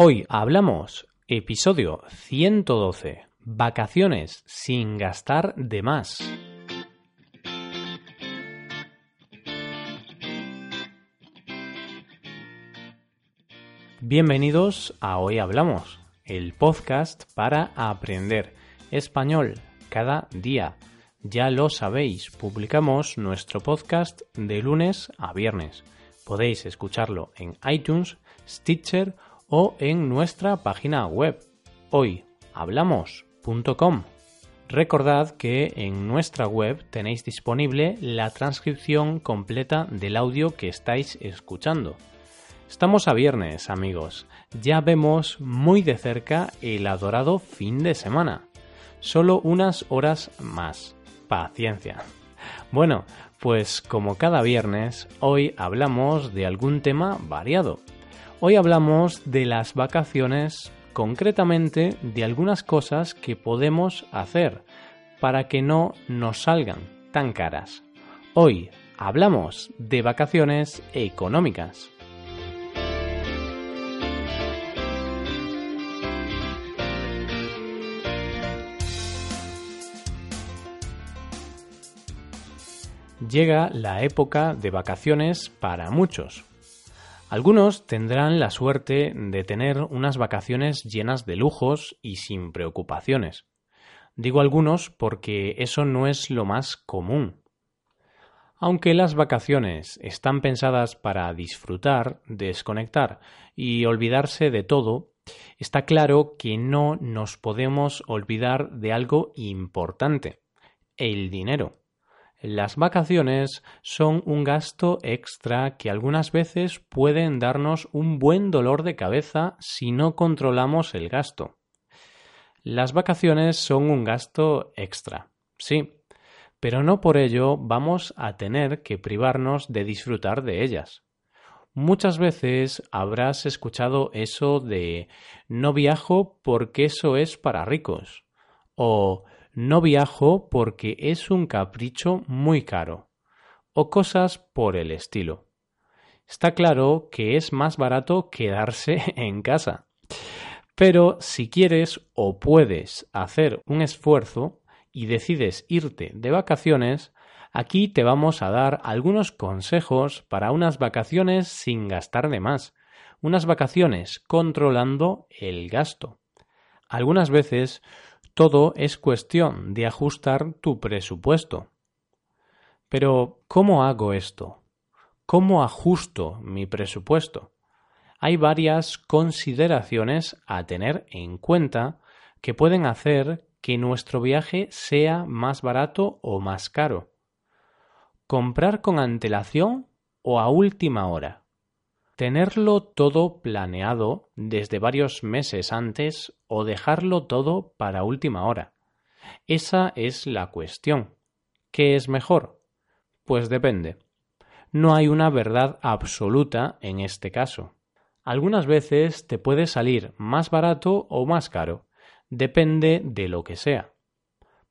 Hoy hablamos episodio 112, vacaciones sin gastar de más. Bienvenidos a Hoy Hablamos, el podcast para aprender español cada día. Ya lo sabéis, publicamos nuestro podcast de lunes a viernes. Podéis escucharlo en iTunes, Stitcher o en nuestra página web hoyhablamos.com. Recordad que en nuestra web tenéis disponible la transcripción completa del audio que estáis escuchando. Estamos a viernes, amigos. Ya vemos muy de cerca el adorado fin de semana. Solo unas horas más. Paciencia. Bueno, pues como cada viernes, hoy hablamos de algún tema variado. Hoy hablamos de las vacaciones, concretamente de algunas cosas que podemos hacer para que no nos salgan tan caras. Hoy hablamos de vacaciones económicas. Llega la época de vacaciones para muchos, algunos tendrán la suerte de tener unas vacaciones llenas de lujos y sin preocupaciones. Digo algunos porque eso no es lo más común. Aunque las vacaciones están pensadas para disfrutar, desconectar y olvidarse de todo, está claro que no nos podemos olvidar de algo importante, el dinero. Las vacaciones son un gasto extra que algunas veces pueden darnos un buen dolor de cabeza si no controlamos el gasto. Las vacaciones son un gasto extra, sí, pero no por ello vamos a tener que privarnos de disfrutar de ellas. Muchas veces habrás escuchado eso de no viajo porque eso es para ricos o no viajo porque es un capricho muy caro, o cosas por el estilo. Está claro que es más barato quedarse en casa. Pero si quieres o puedes hacer un esfuerzo y decides irte de vacaciones, aquí te vamos a dar algunos consejos para unas vacaciones sin gastar de más, unas vacaciones controlando el gasto. Algunas veces todo es cuestión de ajustar tu presupuesto. Pero, ¿cómo hago esto? ¿Cómo ajusto mi presupuesto? Hay varias consideraciones a tener en cuenta que pueden hacer que nuestro viaje sea más barato o más caro. Comprar con antelación o a última hora. Tenerlo todo planeado desde varios meses antes o dejarlo todo para última hora. Esa es la cuestión. ¿Qué es mejor? Pues depende. No hay una verdad absoluta en este caso. Algunas veces te puede salir más barato o más caro. Depende de lo que sea.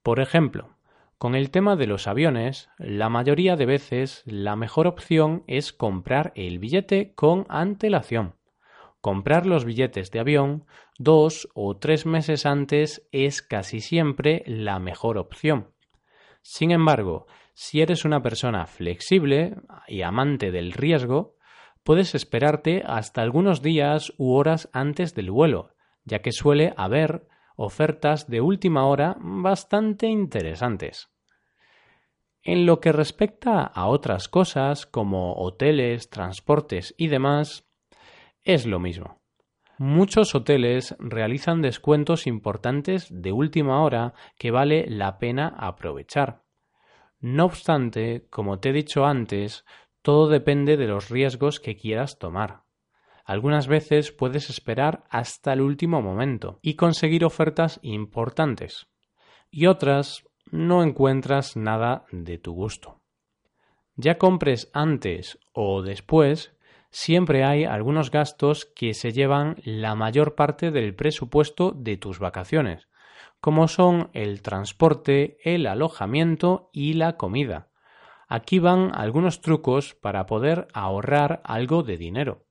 Por ejemplo, con el tema de los aviones, la mayoría de veces la mejor opción es comprar el billete con antelación. Comprar los billetes de avión dos o tres meses antes es casi siempre la mejor opción. Sin embargo, si eres una persona flexible y amante del riesgo, puedes esperarte hasta algunos días u horas antes del vuelo, ya que suele haber ofertas de última hora bastante interesantes. En lo que respecta a otras cosas como hoteles, transportes y demás, es lo mismo. Muchos hoteles realizan descuentos importantes de última hora que vale la pena aprovechar. No obstante, como te he dicho antes, todo depende de los riesgos que quieras tomar. Algunas veces puedes esperar hasta el último momento y conseguir ofertas importantes. Y otras no encuentras nada de tu gusto. Ya compres antes o después, siempre hay algunos gastos que se llevan la mayor parte del presupuesto de tus vacaciones, como son el transporte, el alojamiento y la comida. Aquí van algunos trucos para poder ahorrar algo de dinero.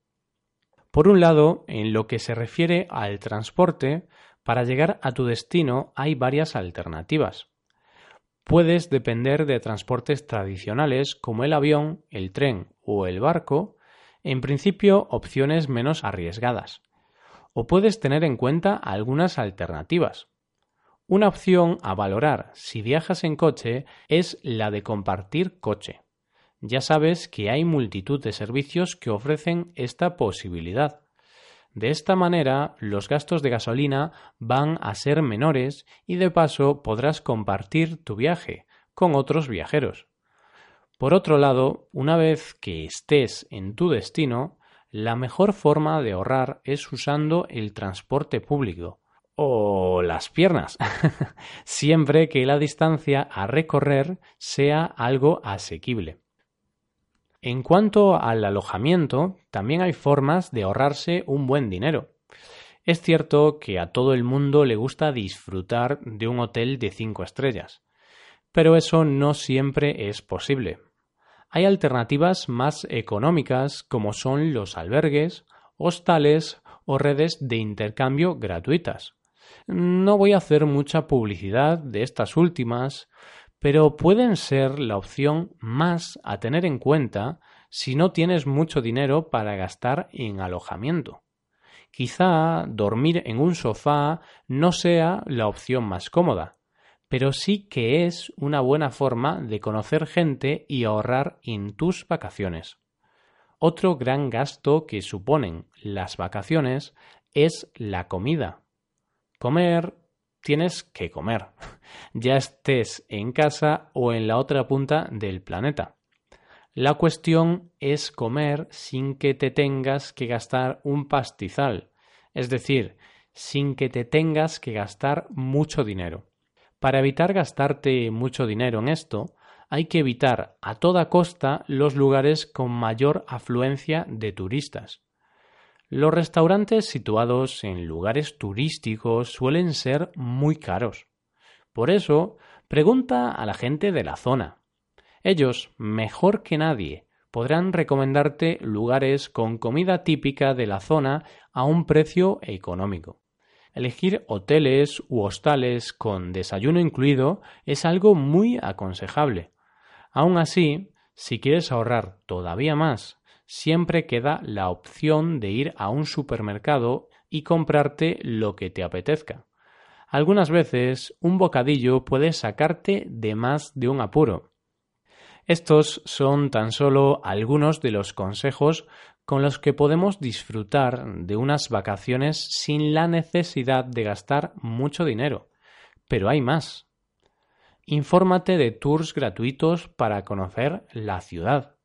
Por un lado, en lo que se refiere al transporte, para llegar a tu destino hay varias alternativas. Puedes depender de transportes tradicionales como el avión, el tren o el barco, en principio opciones menos arriesgadas. O puedes tener en cuenta algunas alternativas. Una opción a valorar si viajas en coche es la de compartir coche. Ya sabes que hay multitud de servicios que ofrecen esta posibilidad. De esta manera, los gastos de gasolina van a ser menores y de paso podrás compartir tu viaje con otros viajeros. Por otro lado, una vez que estés en tu destino, la mejor forma de ahorrar es usando el transporte público o las piernas, siempre que la distancia a recorrer sea algo asequible. En cuanto al alojamiento, también hay formas de ahorrarse un buen dinero. Es cierto que a todo el mundo le gusta disfrutar de un hotel de cinco estrellas, pero eso no siempre es posible. Hay alternativas más económicas como son los albergues, hostales o redes de intercambio gratuitas. No voy a hacer mucha publicidad de estas últimas, pero pueden ser la opción más a tener en cuenta si no tienes mucho dinero para gastar en alojamiento. Quizá dormir en un sofá no sea la opción más cómoda, pero sí que es una buena forma de conocer gente y ahorrar en tus vacaciones. Otro gran gasto que suponen las vacaciones es la comida. Comer tienes que comer, ya estés en casa o en la otra punta del planeta. La cuestión es comer sin que te tengas que gastar un pastizal, es decir, sin que te tengas que gastar mucho dinero. Para evitar gastarte mucho dinero en esto, hay que evitar a toda costa los lugares con mayor afluencia de turistas. Los restaurantes situados en lugares turísticos suelen ser muy caros. Por eso, pregunta a la gente de la zona. Ellos, mejor que nadie, podrán recomendarte lugares con comida típica de la zona a un precio económico. Elegir hoteles u hostales con desayuno incluido es algo muy aconsejable. Aún así, si quieres ahorrar todavía más siempre queda la opción de ir a un supermercado y comprarte lo que te apetezca. Algunas veces un bocadillo puede sacarte de más de un apuro. Estos son tan solo algunos de los consejos con los que podemos disfrutar de unas vacaciones sin la necesidad de gastar mucho dinero. Pero hay más. Infórmate de tours gratuitos para conocer la ciudad.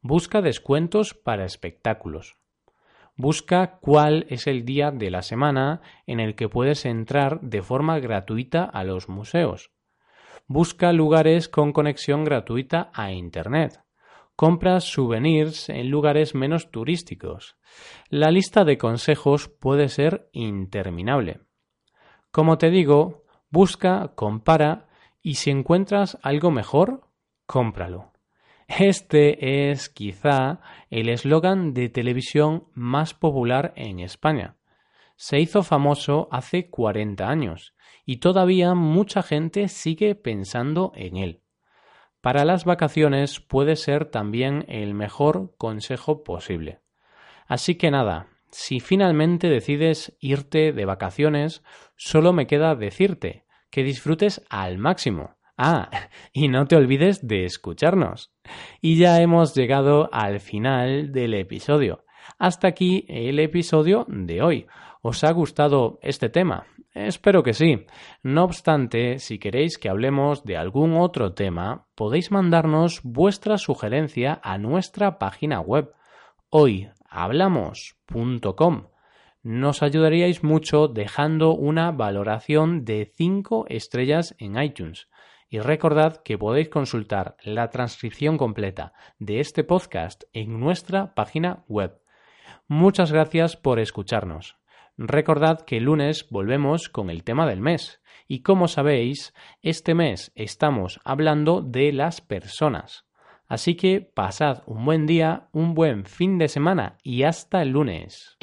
Busca descuentos para espectáculos. Busca cuál es el día de la semana en el que puedes entrar de forma gratuita a los museos. Busca lugares con conexión gratuita a Internet. Compra souvenirs en lugares menos turísticos. La lista de consejos puede ser interminable. Como te digo, busca, compara y si encuentras algo mejor, cómpralo. Este es quizá el eslogan de televisión más popular en España. Se hizo famoso hace 40 años y todavía mucha gente sigue pensando en él. Para las vacaciones puede ser también el mejor consejo posible. Así que nada, si finalmente decides irte de vacaciones, solo me queda decirte que disfrutes al máximo Ah, y no te olvides de escucharnos. Y ya hemos llegado al final del episodio. Hasta aquí el episodio de hoy. ¿Os ha gustado este tema? Espero que sí. No obstante, si queréis que hablemos de algún otro tema, podéis mandarnos vuestra sugerencia a nuestra página web hoyhablamos.com. Nos ayudaríais mucho dejando una valoración de 5 estrellas en iTunes. Y recordad que podéis consultar la transcripción completa de este podcast en nuestra página web. Muchas gracias por escucharnos. Recordad que el lunes volvemos con el tema del mes. Y como sabéis, este mes estamos hablando de las personas. Así que pasad un buen día, un buen fin de semana y hasta el lunes.